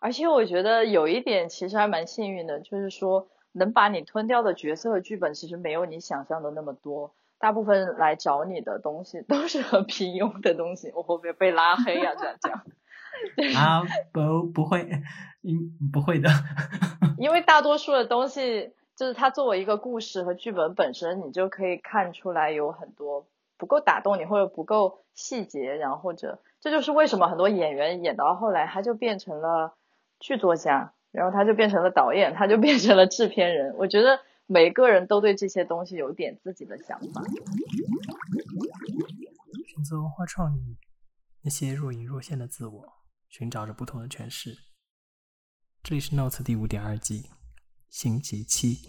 而且我觉得有一点其实还蛮幸运的，就是说能把你吞掉的角色和剧本其实没有你想象的那么多。大部分来找你的东西都是很平庸的东西，我会不会被拉黑呀？这样讲啊，不不会，嗯，不会的。因为大多数的东西，就是它作为一个故事和剧本本身，你就可以看出来有很多不够打动你，或者不够细节，然后或者这就是为什么很多演员演到后来他就变成了剧作家，然后他就变成了导演，他就变成了制片人。我觉得。每个人都对这些东西有点自己的想法。选择文化创意，那些若隐若现的自我，寻找着不同的诠释。这里是 Notes 第五点二季，星期七。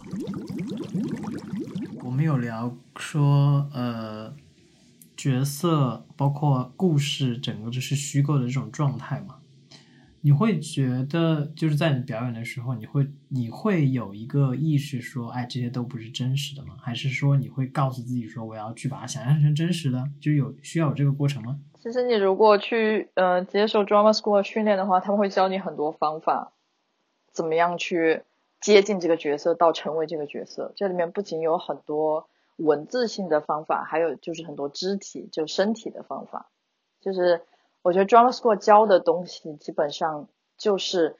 我们有聊说，呃，角色包括故事，整个就是虚构的这种状态嘛。你会觉得就是在你表演的时候，你会你会有一个意识说，哎，这些都不是真实的吗？还是说你会告诉自己说，我要去把它想象成真实的？就有需要有这个过程吗？其实你如果去呃接受 drama school 训练的话，他们会教你很多方法，怎么样去接近这个角色到成为这个角色。这里面不仅有很多文字性的方法，还有就是很多肢体就身体的方法，就是。我觉得 drama school 教的东西基本上就是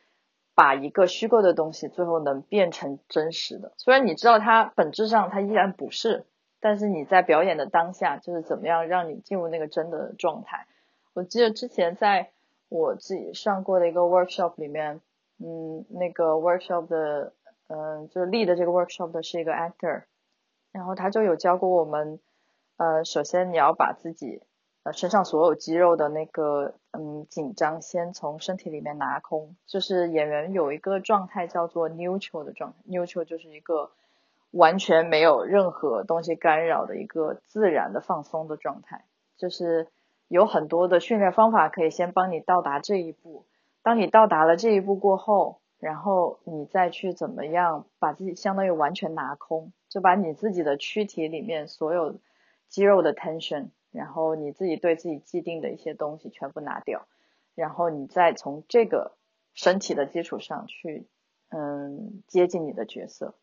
把一个虚构的东西最后能变成真实的。虽然你知道它本质上它依然不是，但是你在表演的当下就是怎么样让你进入那个真的状态。我记得之前在我自己上过的一个 workshop 里面，嗯，那个 workshop 的，嗯，就是 lead 这个 workshop 的是一个 actor，然后他就有教过我们，呃，首先你要把自己。呃，身上所有肌肉的那个嗯紧张，先从身体里面拿空。就是演员有一个状态叫做 neutral 的状态，neutral 就是一个完全没有任何东西干扰的一个自然的放松的状态。就是有很多的训练方法可以先帮你到达这一步。当你到达了这一步过后，然后你再去怎么样把自己相当于完全拿空，就把你自己的躯体里面所有肌肉的 tension。然后你自己对自己既定的一些东西全部拿掉，然后你再从这个身体的基础上去，嗯，接近你的角色。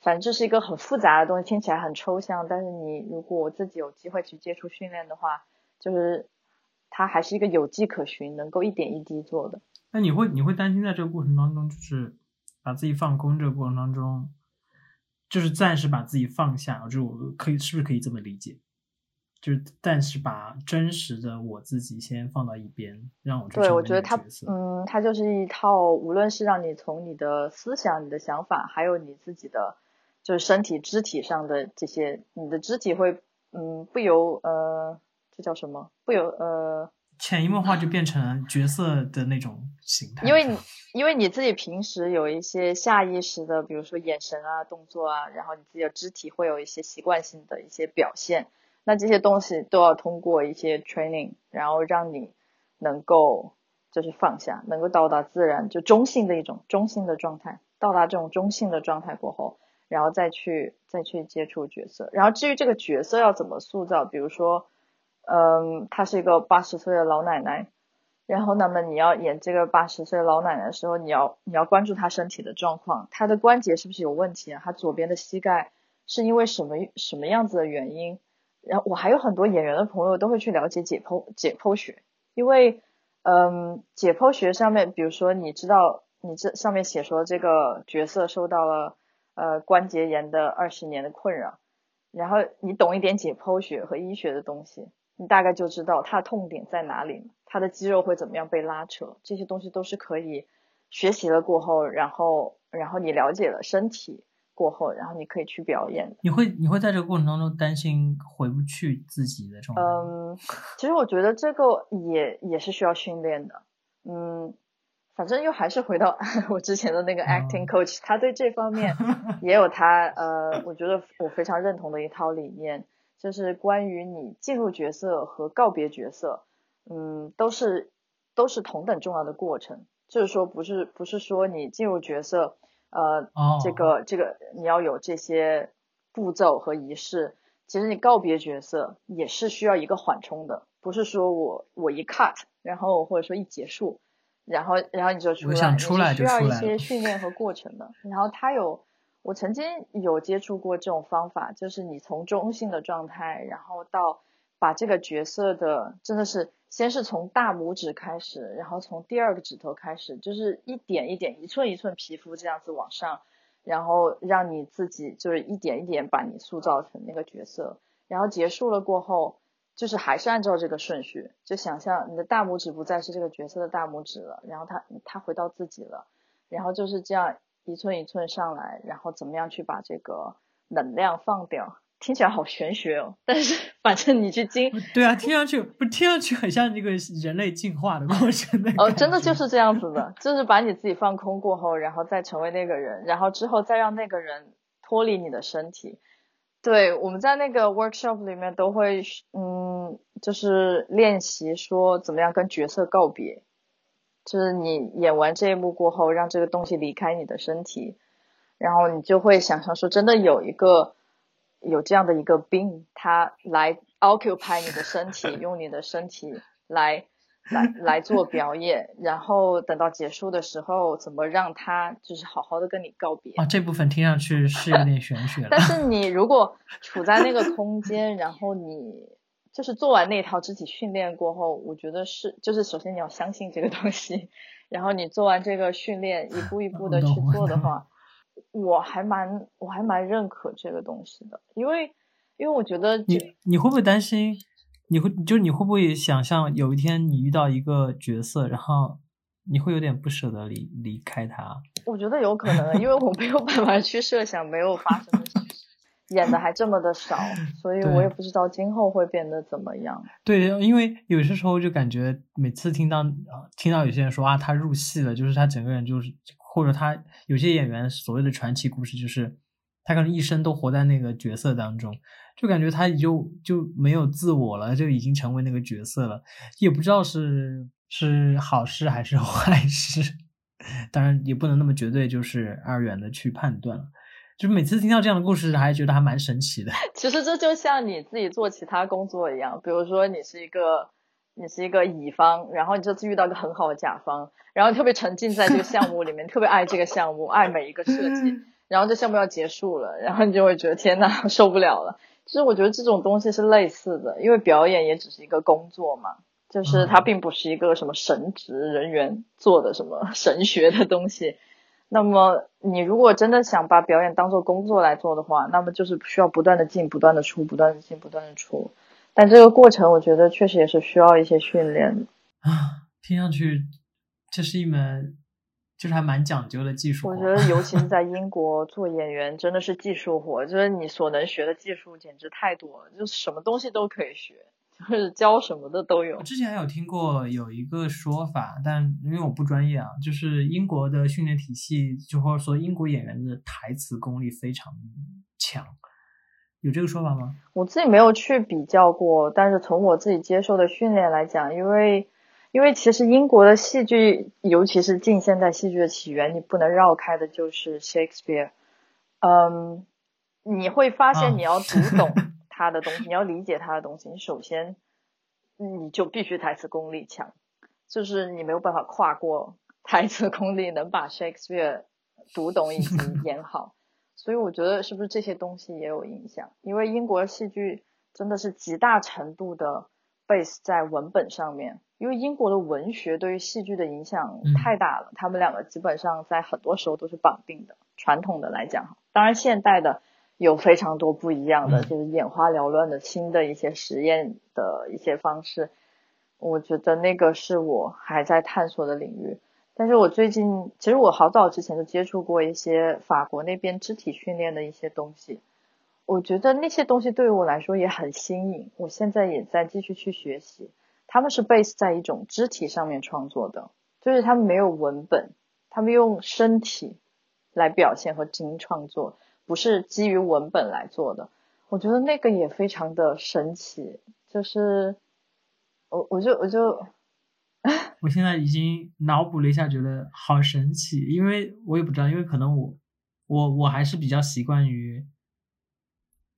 反正这是一个很复杂的东西，听起来很抽象，但是你如果自己有机会去接触训练的话，就是它还是一个有迹可循，能够一点一滴做的。那你会你会担心在这个过程当中，就是把自己放空这个过程当中，就是暂时把自己放下，就可以是不是可以这么理解？就是，但是把真实的我自己先放到一边，让我对我觉得他，嗯，他就是一套，无论是让你从你的思想、你的想法，还有你自己的，就是身体肢体上的这些，你的肢体会，嗯，不由呃，这叫什么？不由呃，潜移默化就变成角色的那种形态。因为你，因为你自己平时有一些下意识的，比如说眼神啊、动作啊，然后你自己的肢体会有一些习惯性的一些表现。那这些东西都要通过一些 training，然后让你能够就是放下，能够到达自然就中性的一种中性的状态，到达这种中性的状态过后，然后再去再去接触角色。然后至于这个角色要怎么塑造，比如说，嗯，她是一个八十岁的老奶奶，然后那么你要演这个八十岁老奶奶的时候，你要你要关注她身体的状况，她的关节是不是有问题啊？她左边的膝盖是因为什么什么样子的原因？然后我还有很多演员的朋友都会去了解解剖解剖学，因为嗯，解剖学上面，比如说你知道你这上面写说这个角色受到了呃关节炎的二十年的困扰，然后你懂一点解剖学和医学的东西，你大概就知道他的痛点在哪里，他的肌肉会怎么样被拉扯，这些东西都是可以学习了过后，然后然后你了解了身体。过后，然后你可以去表演。你会你会在这个过程当中担心回不去自己的这种？嗯，其实我觉得这个也也是需要训练的。嗯，反正又还是回到 我之前的那个 acting coach，他对这方面 也有他呃，我觉得我非常认同的一套理念，就是关于你进入角色和告别角色，嗯，都是都是同等重要的过程。就是说，不是不是说你进入角色。呃，这个这个你要有这些步骤和仪式。其实你告别角色也是需要一个缓冲的，不是说我我一 cut，然后或者说一结束，然后然后你就出来，出来需要一些训练和过程的。然后他有，我曾经有接触过这种方法，就是你从中性的状态，然后到把这个角色的真的是先是从大拇指开始，然后从第二个指头开始，就是一点一点、一寸一寸皮肤这样子往上，然后让你自己就是一点一点把你塑造成那个角色，然后结束了过后。就是还是按照这个顺序，就想象你的大拇指不再是这个角色的大拇指了，然后他他回到自己了，然后就是这样一寸一寸上来，然后怎么样去把这个能量放掉？听起来好玄学哦，但是反正你去经对啊，听上去不听上去很像这个人类进化的过程的哦，真的就是这样子的，就是把你自己放空过后，然后再成为那个人，然后之后再让那个人脱离你的身体。对，我们在那个 workshop 里面都会，嗯，就是练习说怎么样跟角色告别，就是你演完这一幕过后，让这个东西离开你的身体，然后你就会想象说，真的有一个有这样的一个病，它来 occupy 你的身体，用你的身体来来来做表演，然后等到结束的时候，怎么让它就是好好的跟你告别。啊，这部分听上去是有点玄学但。是你如果处在那个空间，然后你就是做完那套肢体训练过后，我觉得是，就是首先你要相信这个东西，然后你做完这个训练，一步一步的去做的话，我还蛮我还蛮认可这个东西的，因为因为我觉得你你会不会担心？你会就你会不会想象有一天你遇到一个角色，然后你会有点不舍得离离开他？我觉得有可能，因为我没有办法去设想没有发生的事情，演的还这么的少，所以我也不知道今后会变得怎么样。对，因为有些时候就感觉每次听到呃听到有些人说啊，他入戏了，就是他整个人就是，或者他有些演员所谓的传奇故事，就是他可能一生都活在那个角色当中，就感觉他就就没有自我了，就已经成为那个角色了，也不知道是是好事还是 坏事，当然也不能那么绝对，就是二元的去判断。就每次听到这样的故事，还觉得还蛮神奇的。其实这就像你自己做其他工作一样，比如说你是一个你是一个乙方，然后你这次遇到一个很好的甲方，然后特别沉浸在这个项目里面，特别爱这个项目，爱每一个设计，然后这项目要结束了，然后你就会觉得天呐，受不了了。其实我觉得这种东西是类似的，因为表演也只是一个工作嘛，就是它嗯并不是一个什么神职人员做的什么 神学的东西。那么你如果真的想把表演当做工作来做的话，那么就是需要不断的进、不断的出、不断的进、不断的出。但这个过程，我觉得确实也是需要一些训练的。啊，听上去这是一门就是还蛮讲究的技术活。我觉得，尤其是 在英国做演员，真的是技术活，就是你所能学的技术简直太多了，就什么东西都可以学，就是教什么的都有我。之前还有听过有一个说法，但因为我不专业啊，就是英国的训练体系，就或者说英国演员的台词功力非常强，有这个说法吗？我自己没有去比较过，但是从我自己接受的训练来讲，因为因为其实英国的戏剧，尤其是近现代戏剧的起源，你不能绕开的就是 Shakespeare。嗯，你会发啊现你要读懂 他的东西，你要理解他的东西，你首先你就必须台词功力强，就是你没有办法跨过台词功力，能把 Shakespeare 读懂以及 演好。所以我觉得是不是这些东西也有影响？因为英国戏剧真的是极大程度的 base 在文本上面，因为英国的文学对于戏剧的影响嗯太大了，他们两个基本上在很多时候都是绑定的。传统的来讲，当然现代的有非常多不一样的，嗯就是眼花缭乱的新的一些实验的一些方式。我觉得那个是我还在探索的领域。但是我最近，其实我好早之前就接触过一些法国那边肢体训练的一些东西，我觉得那些东西对于我来说也很新颖，我现在也在继续去学习。他们是 base 在一种肢体上面创作的，就是他们没有文本，他们用身体来表现和进行创作，不是基于文本来做的。我觉得那个也非常的神奇，就是我我就我就现在已经脑补了一下，觉得好神奇，因为我也不知道，因为可能我我我还是比较习惯于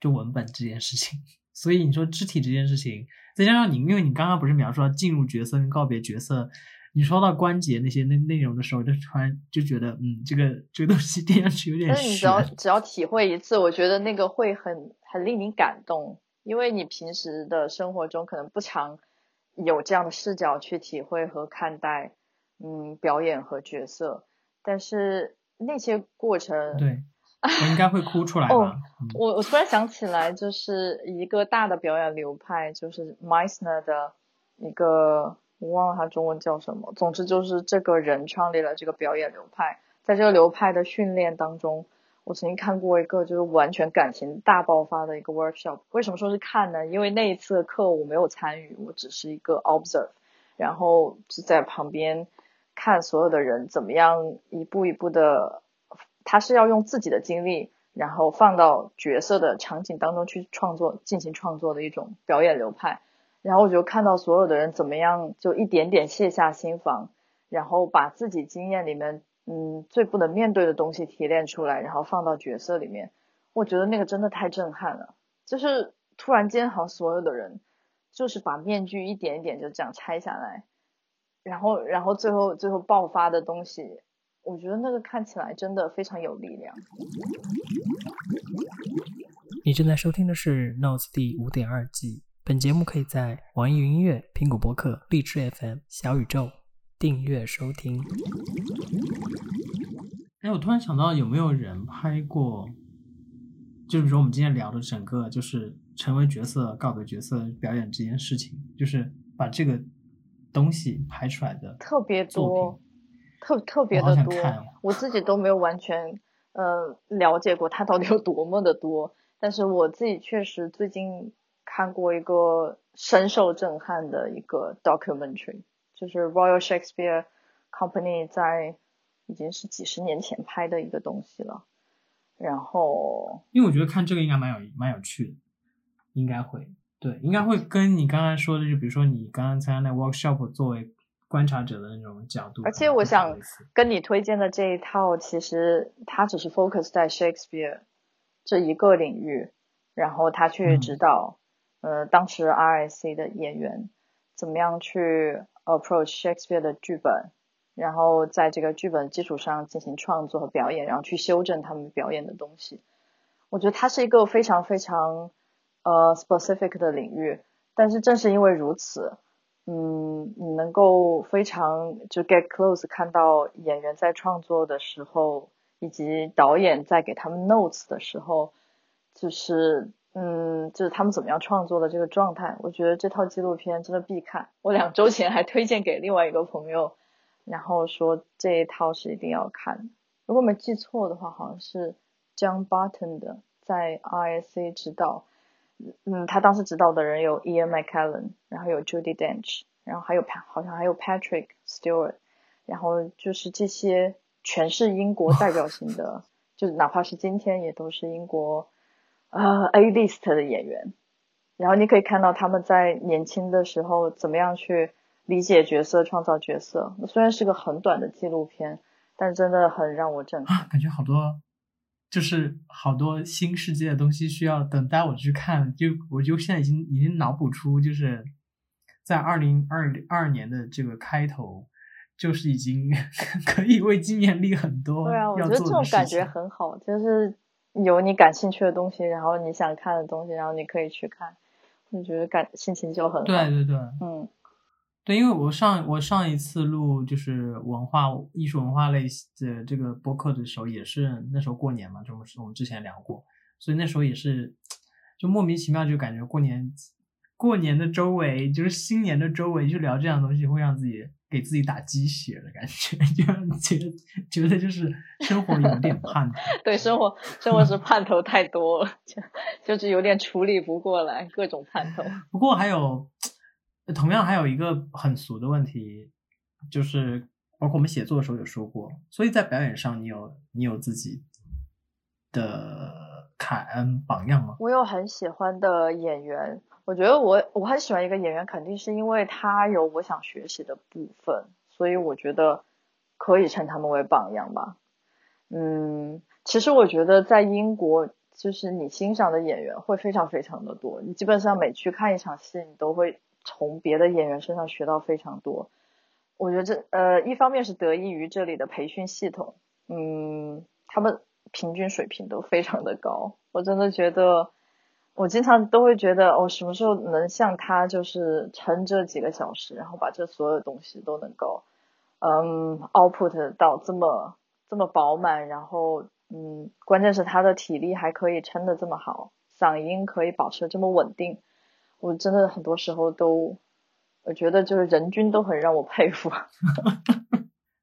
就文本这件事情，所以你说肢体这件事情，再加上你，因为你刚刚不是描述到进入角色跟告别角色，你说到关节那些内内容的时候，就突然就觉得，嗯，这个这个东西听上去有点但是你只要。只要体会一次，我觉得那个会很很令你感动，因为你平时的生活中可能不常有这样的视角去体会和看待，嗯，表演和角色，但是那些过程，对，我应该会哭出来吧？哦嗯我我突然想起来，就是一个大的表演流派，就是 Meissner 的一个，我忘了他中文叫什么。总之就是这个人创立了这个表演流派，在这个流派的训练当中，我曾经看过一个就是完全感情大爆发的一个 workshop。为什么说是看呢？因为那一次的课我没有参与，我只是一个 observe，然后就在旁边看所有的人怎么样一步一步的，他是要用自己的经历。然后放到角色的场景当中去创作，进行创作的一种表演流派。然后我就看到所有的人怎么样，就一点点卸下心防，然后把自己经验里面，嗯，最不能面对的东西提炼出来，然后放到角色里面。我觉得那个真的太震撼了，就是突然间好像所有的人，就是把面具一点一点就这样拆下来，然后然后最后最后爆发的东西，我觉得那个看起来真的非常有力量。你正在收听的是《Notes》第五点二季。本节目可以在网易云音乐、苹果播客、荔枝 FM、小宇宙订阅收听。哎，我突然想到，有没有人拍过？就比如说我们今天聊的整个，就是成为角色、告别角色表演这件事情，就是把这个东西拍出来的特别多。，特特别的多我自己都没有完全呃了解过它到底有多么的多，但是我自己确实最近看过一个深受震撼的一个 documentary，就是 Royal Shakespeare Company 在已经是几十年前拍的一个东西了，然后因为我觉得看这个应该蛮有蛮有趣的，应该会对，应该会跟你刚才说的，就比如说你刚刚参加那 workshop 作为观察者的那种角度，而且我想跟你推荐的这一套，其实它只是 focus 在 Shakespeare 这一个领域，然后他去嗯。指导、呃当时 RIC 的演员怎么样去 approach Shakespeare 的剧本，然后在这个剧本基础上进行创作和表演，然后去修正他们表演的东西。我觉得它是一个非常非常呃 specific 的领域，但是正是因为如此，嗯，你能够非常就 get close 看到演员在创作的时候，以及导演在给他们 notes 的时候，就是嗯，就是他们怎么样创作的这个状态。我觉得这套纪录片真的必看。我两周前还推荐给另外一个朋友，然后说这一套是一定要看的。如果没记错的话，好像是 John Barton 的，在 RSC 指导。嗯，他当时指导的人有 Ian McKellen，然后有 Judy Dench，然后还有好像还有 Patrick Stewart，然后就是这些全是英国代表性的，就是哪怕是今天也都是英国呃 A list 的演员。然后你可以看到他们在年轻的时候怎么样去理解角色、创造角色。虽然是个很短的纪录片，但真的很让我震撼。啊，感觉好多就是好多新世界的东西需要等待我去看，就我就现在已经已经脑补出，就是在二零二二年的这个开头，就是已经 可以为今年立很多对啊，我觉得这种感觉。很好，就是有你感兴趣的东西，然后你想看的东西，然后你可以去看，我觉得感心情就很好。对对对，嗯对，因为我上我上一次录就是文化艺术文化类的这个播客的时候，也是那时候过年嘛，就我们我们之前聊过，所以那时候也是就莫名其妙就感觉过年过年的周围就是新年的周围，去聊这样的东西，会让自己给自己打鸡血的感觉，就觉得觉得就是生活有点盼头。对，生活生活是盼头太多了，就就是有点处理不过来，各种盼头。不过还有，同样还有一个很俗的问题，就是包括我们写作的时候有说过，所以在表演上，你有你有自己的凯恩榜样吗？我有很喜欢的演员，我觉得我我很喜欢一个演员，肯定是因为他有我想学习的部分，所以我觉得可以称他们为榜样吧。嗯，其实我觉得在英国，就是你欣赏的演员会非常非常的多，你基本上每去看一场戏，你都会从别的演员身上学到非常多。我觉得这呃，一方面是得益于这里的培训系统，嗯，他们平均水平都非常的高。我真的觉得，我经常都会觉得，我什么时候能像他，就是撑这几个小时，然后把这所有东西都能够，嗯，output 到这么这么饱满，然后嗯，关键是他的体力还可以撑得这么好，嗓音可以保持这么稳定。我真的很多时候都，我觉得就是人均都很让我佩服。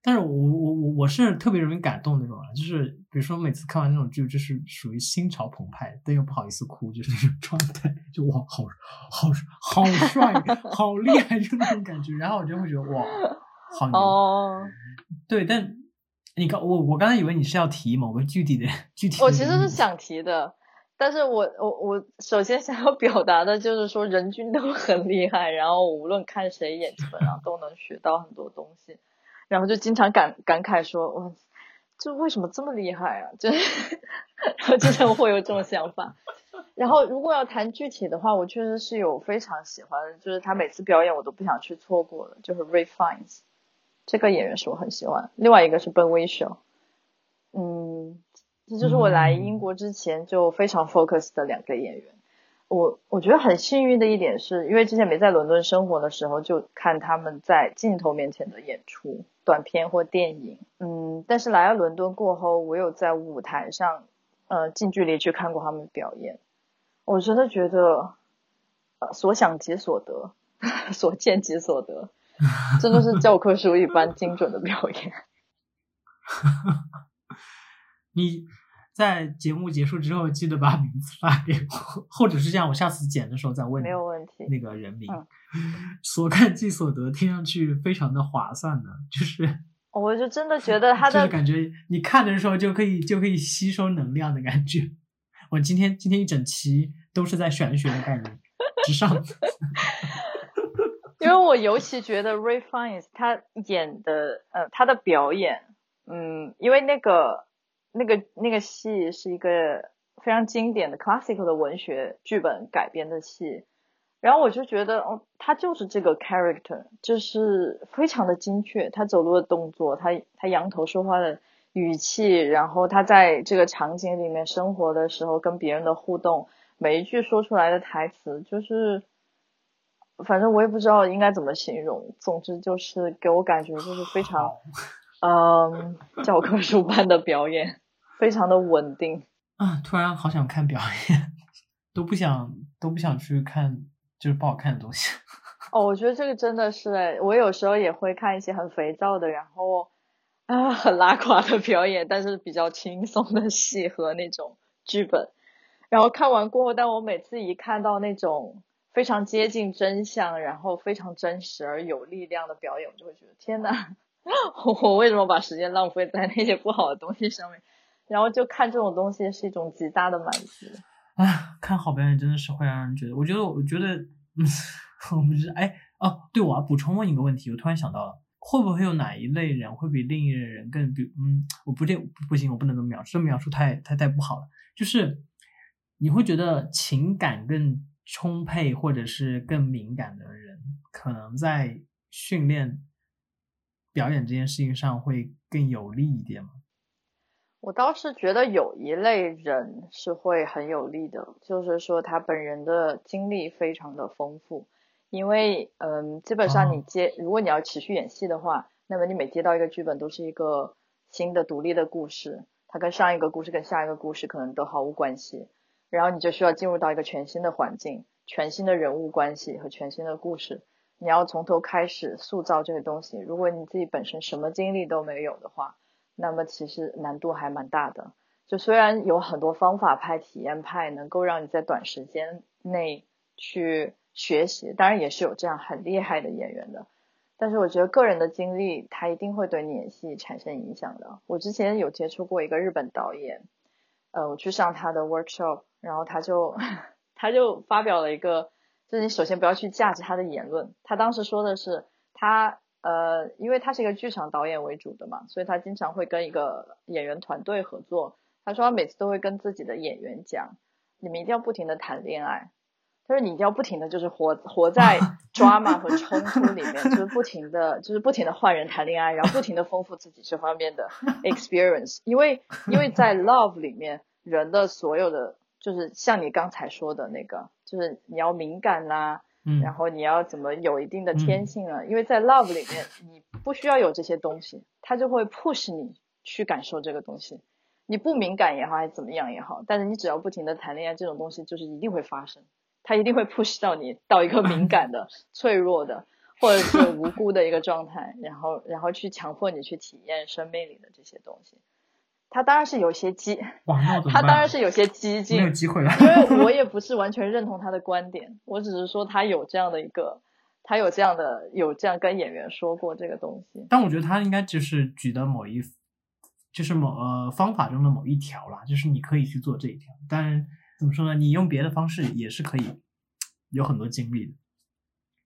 但是我我我我是特别容易感动那种啊，就是比如说每次看完那种剧，就是属于心潮澎湃，但又不好意思哭，就是那种状态，就哇，好好好帅，好厉害，就那种感觉。然后我就会觉得哇，好牛。哦，对，但你刚我我刚才以为你是要提某个具体的具体的，我其实是想提的。但是我我我首先想要表达的就是说，人均都很厉害，然后无论看谁演，基本上都能学到很多东西，然后就经常感感慨说，哇，这为什么这么厉害啊？就，然后经常会有这种想法。然后如果要谈具体的话，我确实是有非常喜欢，就是他每次表演我都不想去错过的，就是 Rafines，这个演员是我很喜欢。另外一个是 Ben Whishaw，嗯。这就是我来英国之前就非常 focus 的两个演员。我我觉得很幸运的一点是，因为之前没在伦敦生活的时候，就看他们在镜头面前的演出，短片或电影。嗯，但是来了伦敦过后，我有在舞台上，呃，近距离去看过他们表演。我真的觉得，呃，所想即所得，所见即所得，真的是教科书一般精准的表演。你在节目结束之后，记得把名字发给我，或者是这样，我下次剪的时候再问你。没有问题。那个人名，所看即所得，听上去非常的划算呢，就是。我就真的觉得他的，就是感觉你看的时候就可以就可以吸收能量的感觉。我今天今天一整期都是在玄学的概念之上。因为我尤其觉得 Ray Fiennes 他演的呃他的表演，嗯，因为那个。那个那个戏是一个非常经典的 classical 的文学剧本改编的戏，然后我就觉得哦，他就是这个 character，就是非常的精确，他走路的动作，他他仰头说话的语气，然后他在这个场景里面生活的时候跟别人的互动，每一句说出来的台词，就是反正我也不知道应该怎么形容，总之就是给我感觉就是非常 嗯教科书般的表演。非常的稳定啊！突然好想看表演，都不想都不想去看就是不好看的东西。哦，我觉得这个真的是哎，我有时候也会看一些很肥皂的，然后啊很拉垮的表演，但是比较轻松的戏和那种剧本。然后看完过后，但我每次一看到那种非常接近真相，然后非常真实而有力量的表演，我就会觉得天呐，我为什么把时间浪费在那些不好的东西上面？然后就看这种东西是一种极大的满足。啊，看好表演真的是会让人觉得，我觉得，我觉得，嗯，我不知道，哎，哦，对，我要补充问一个问题，我突然想到了，会不会有哪一类人会比另一类人更，比，嗯，我不这，不行，我不能这么描述，这描述太太太不好了。就是你会觉得情感更充沛或者是更敏感的人，可能在训练表演这件事情上会更有利一点吗？我倒是觉得有一类人是会很有利的，就是说他本人的经历非常的丰富，因为嗯，基本上你接，如果你要持续演戏的话，那么你每接到一个剧本都是一个新的独立的故事，它跟上一个故事跟下一个故事可能都毫无关系，然后你就需要进入到一个全新的环境、全新的人物关系和全新的故事，你要从头开始塑造这个东西。如果你自己本身什么经历都没有的话，那么其实难度还蛮大的，就虽然有很多方法派、体验派能够让你在短时间内去学习，当然也是有这样很厉害的演员的，但是我觉得个人的经历他一定会对你演戏产生影响的。我之前有接触过一个日本导演，呃，我去上他的 workshop，然后他就他就发表了一个，就是你首先不要去价值他的言论，他当时说的是他。呃，因为他是一个剧场导演为主的嘛，所以他经常会跟一个演员团队合作。他说他每次都会跟自己的演员讲，你们一定要不停的谈恋爱。他说你一定要不停的就是活活在 drama 和冲突里面，就是不停的就是不停的换人谈恋爱，然后不停的丰富自己这方面的 experience，因为因为在 love 里面，人的所有的就是像你刚才说的那个，就是你要敏感啦，嗯，然后你要怎么有一定的天性了，因为在 love 里面你不需要有这些东西，它就会 push 你去感受这个东西。你不敏感也好，还是怎么样也好，但是你只要不停的谈恋爱，这种东西就是一定会发生，它一定会 push 到你到一个敏感的、脆弱的，或者是无辜的一个状态，然后然后去强迫你去体验生命里的这些东西。他当然是有些激，他当然是有些激进没，有机会了。因为我也不是完全认同他的观点，我只是说他有这样的一个，他有这样的有这样跟演员说过这个东西。但我觉得他应该就是举的某一，就是某呃方法中的某一条啦，就是你可以去做这一条。但怎么说呢？你用别的方式也是可以有很多经历的，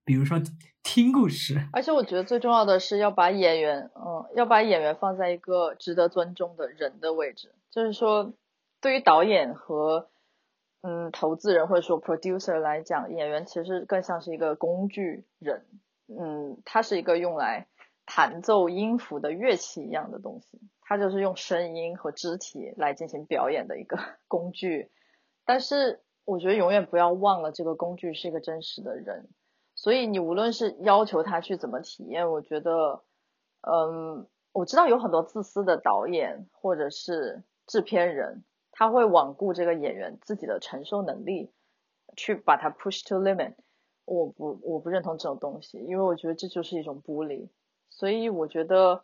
比如说听故事。而且我觉得最重要的是要把演员，嗯，要把演员放在一个值得尊重的人的位置。就是说，对于导演和嗯投资人或者说 producer 来讲，演员其实更像是一个工具人，嗯，它是一个用来弹奏音符的乐器一样的东西，它就是用声音和肢体来进行表演的一个 工具。但是我觉得永远不要忘了，这个工具是一个真实的人。所以你无论是要求他去怎么体验，我觉得，嗯，我知道有很多自私的导演或者是制片人，他会罔顾这个演员自己的承受能力，去把他 push to limit。我不我不认同这种东西，因为我觉得这就是一种孤立。所以我觉得，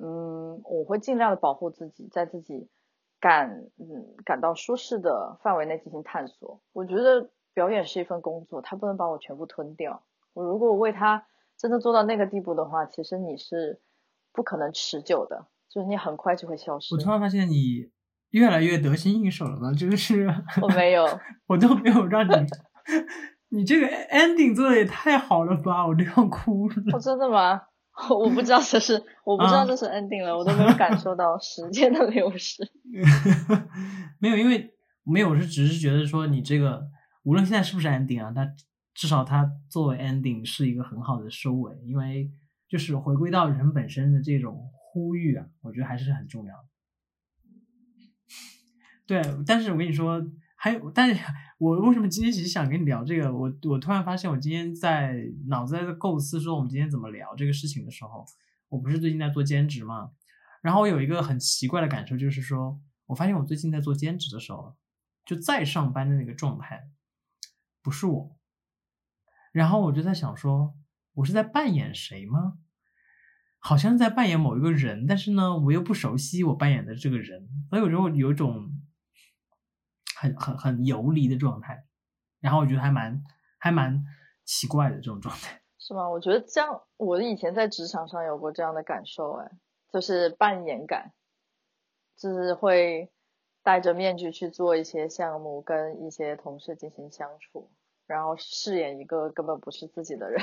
嗯，我会尽量的保护自己，在自己感嗯感到舒适的范围内进行探索。我觉得表演是一份工作，它不能把我全部吞掉。我如果为他真的做到那个地步的话，其实你是不可能持久的，就是你很快就会消失我。突然发现你越来越得心应手了呢，就是 我没有，我都没有让你，你这个 ending 做的也太好了吧，我都要哭了。哦，真的吗？我不知道这是，我不知道这是 ending 了，我都没有感受到时间的流逝。没有，因为没有，我是只是觉得说你这个无论现在是不是 ending 啊，它至少它作为 ending 是一个很好的收尾，因为就是回归到人本身的这种呼吁啊，我觉得还是很重要。对，但是我跟你说，还有，但是我为什么今天其实想跟你聊这个？我我突然发现，我今天在脑子在构思说我们今天怎么聊这个事情的时候，我不是最近在做兼职嘛，然后我有一个很奇怪的感受，就是说我发现我最近在做兼职的时候，就在上班的那个状态不是我，然后我就在想说，我是在扮演谁吗？好像在扮演某一个人，但是呢，我又不熟悉我扮演的这个人，所以我就有一种很很很游离的状态，然后我觉得还蛮还蛮奇怪的这种状态。是吗？我觉得这样，我以前在职场上有过这样的感受，哎，就是扮演感，就是会戴着面具去做一些项目，跟一些同事进行相处，然后饰演一个根本不是自己的人。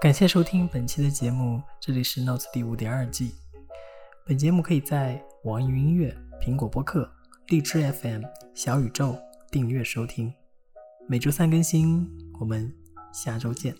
感谢收听本期的节目，这里是 Notes 第五点二季。本节目可以在网易云音乐、苹果播客、荔枝 FM、小宇宙订阅收听，每周三更新。我们下周见。